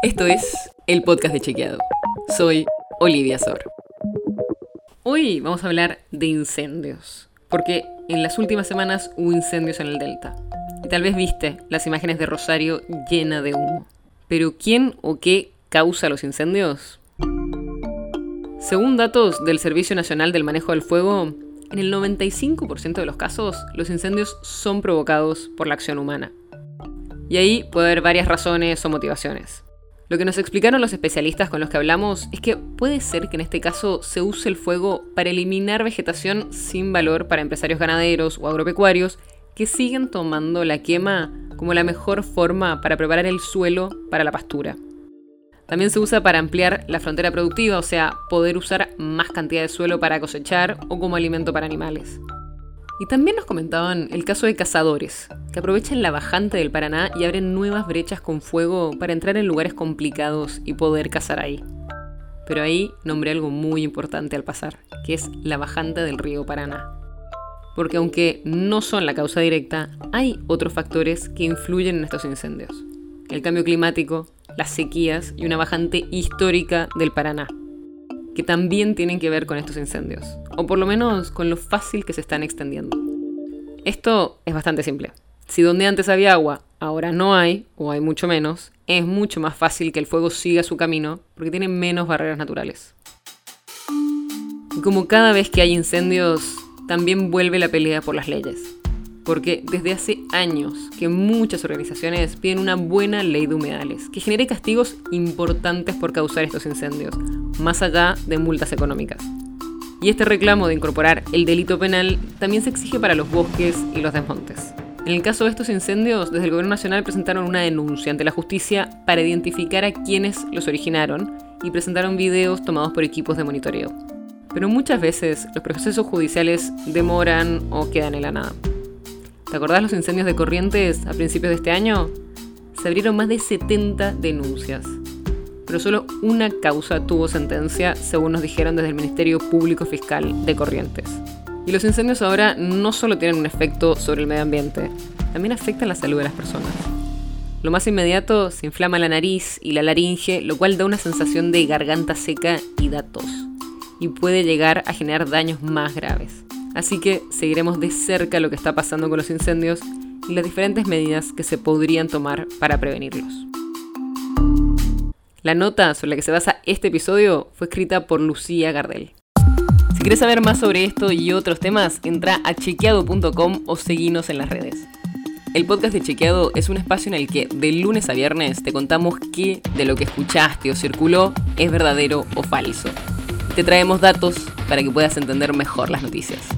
Esto es el podcast de Chequeado. Soy Olivia Sor. Hoy vamos a hablar de incendios, porque en las últimas semanas hubo incendios en el Delta. Y tal vez viste las imágenes de Rosario llena de humo. Pero ¿quién o qué causa los incendios? Según datos del Servicio Nacional del Manejo del Fuego, en el 95% de los casos los incendios son provocados por la acción humana. Y ahí puede haber varias razones o motivaciones. Lo que nos explicaron los especialistas con los que hablamos es que puede ser que en este caso se use el fuego para eliminar vegetación sin valor para empresarios ganaderos o agropecuarios que siguen tomando la quema como la mejor forma para preparar el suelo para la pastura. También se usa para ampliar la frontera productiva, o sea, poder usar más cantidad de suelo para cosechar o como alimento para animales. Y también nos comentaban el caso de cazadores, que aprovechan la bajante del Paraná y abren nuevas brechas con fuego para entrar en lugares complicados y poder cazar ahí. Pero ahí nombré algo muy importante al pasar, que es la bajante del río Paraná. Porque aunque no son la causa directa, hay otros factores que influyen en estos incendios. El cambio climático, las sequías y una bajante histórica del Paraná que también tienen que ver con estos incendios, o por lo menos con lo fácil que se están extendiendo. Esto es bastante simple. Si donde antes había agua, ahora no hay, o hay mucho menos, es mucho más fácil que el fuego siga su camino porque tiene menos barreras naturales. Y como cada vez que hay incendios, también vuelve la pelea por las leyes porque desde hace años que muchas organizaciones piden una buena ley de humedales, que genere castigos importantes por causar estos incendios, más allá de multas económicas. Y este reclamo de incorporar el delito penal también se exige para los bosques y los desmontes. En el caso de estos incendios, desde el Gobierno Nacional presentaron una denuncia ante la justicia para identificar a quienes los originaron y presentaron videos tomados por equipos de monitoreo. Pero muchas veces los procesos judiciales demoran o quedan en la nada. ¿Te acordás los incendios de Corrientes a principios de este año? Se abrieron más de 70 denuncias, pero solo una causa tuvo sentencia, según nos dijeron desde el Ministerio Público Fiscal de Corrientes. Y los incendios ahora no solo tienen un efecto sobre el medio ambiente, también afectan la salud de las personas. Lo más inmediato, se inflama la nariz y la laringe, lo cual da una sensación de garganta seca y da tos, y puede llegar a generar daños más graves. Así que seguiremos de cerca lo que está pasando con los incendios y las diferentes medidas que se podrían tomar para prevenirlos. La nota sobre la que se basa este episodio fue escrita por Lucía Gardel. Si quieres saber más sobre esto y otros temas, entra a chequeado.com o seguinos en las redes. El podcast de Chequeado es un espacio en el que de lunes a viernes te contamos qué de lo que escuchaste o circuló es verdadero o falso. Te traemos datos para que puedas entender mejor las noticias.